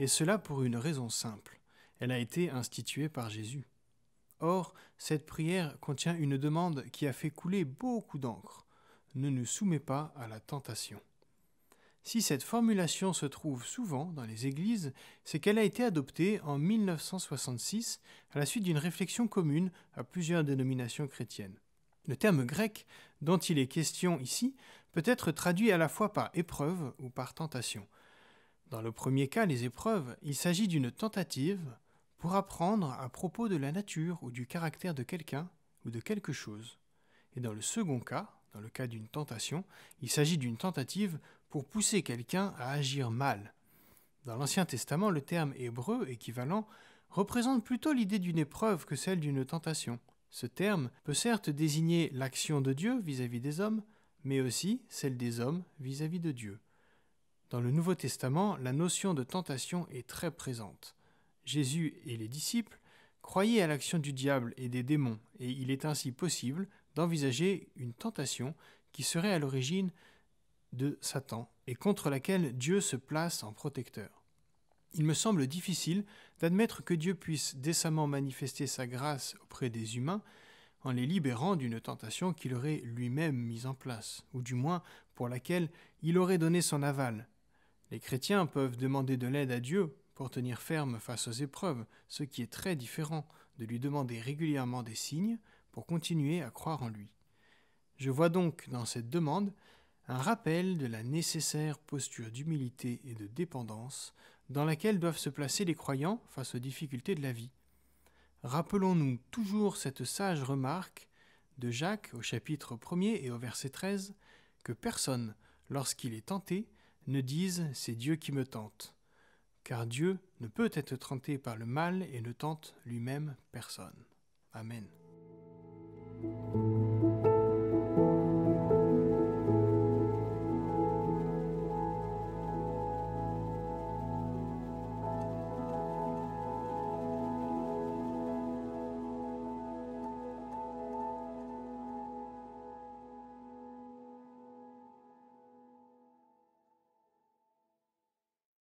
et cela pour une raison simple. Elle a été instituée par Jésus. Or, cette prière contient une demande qui a fait couler beaucoup d'encre. Ne nous soumets pas à la tentation. Si cette formulation se trouve souvent dans les églises, c'est qu'elle a été adoptée en 1966 à la suite d'une réflexion commune à plusieurs dénominations chrétiennes. Le terme grec dont il est question ici peut être traduit à la fois par épreuve ou par tentation. Dans le premier cas, les épreuves, il s'agit d'une tentative pour apprendre à propos de la nature ou du caractère de quelqu'un ou de quelque chose. Et dans le second cas, dans le cas d'une tentation, il s'agit d'une tentative pour pousser quelqu'un à agir mal. Dans l'Ancien Testament, le terme hébreu équivalent représente plutôt l'idée d'une épreuve que celle d'une tentation. Ce terme peut certes désigner l'action de Dieu vis-à-vis des hommes, mais aussi celle des hommes vis-à-vis de Dieu. Dans le Nouveau Testament, la notion de tentation est très présente. Jésus et les disciples croyaient à l'action du diable et des démons, et il est ainsi possible d'envisager une tentation qui serait à l'origine de Satan et contre laquelle Dieu se place en protecteur. Il me semble difficile d'admettre que Dieu puisse décemment manifester sa grâce auprès des humains en les libérant d'une tentation qu'il aurait lui-même mise en place, ou du moins pour laquelle il aurait donné son aval. Les chrétiens peuvent demander de l'aide à Dieu pour tenir ferme face aux épreuves, ce qui est très différent de lui demander régulièrement des signes pour continuer à croire en lui. Je vois donc dans cette demande un rappel de la nécessaire posture d'humilité et de dépendance dans laquelle doivent se placer les croyants face aux difficultés de la vie. Rappelons-nous toujours cette sage remarque de Jacques au chapitre 1er et au verset 13 que personne, lorsqu'il est tenté, ne dise c'est Dieu qui me tente, car Dieu ne peut être tenté par le mal et ne tente lui-même personne. Amen.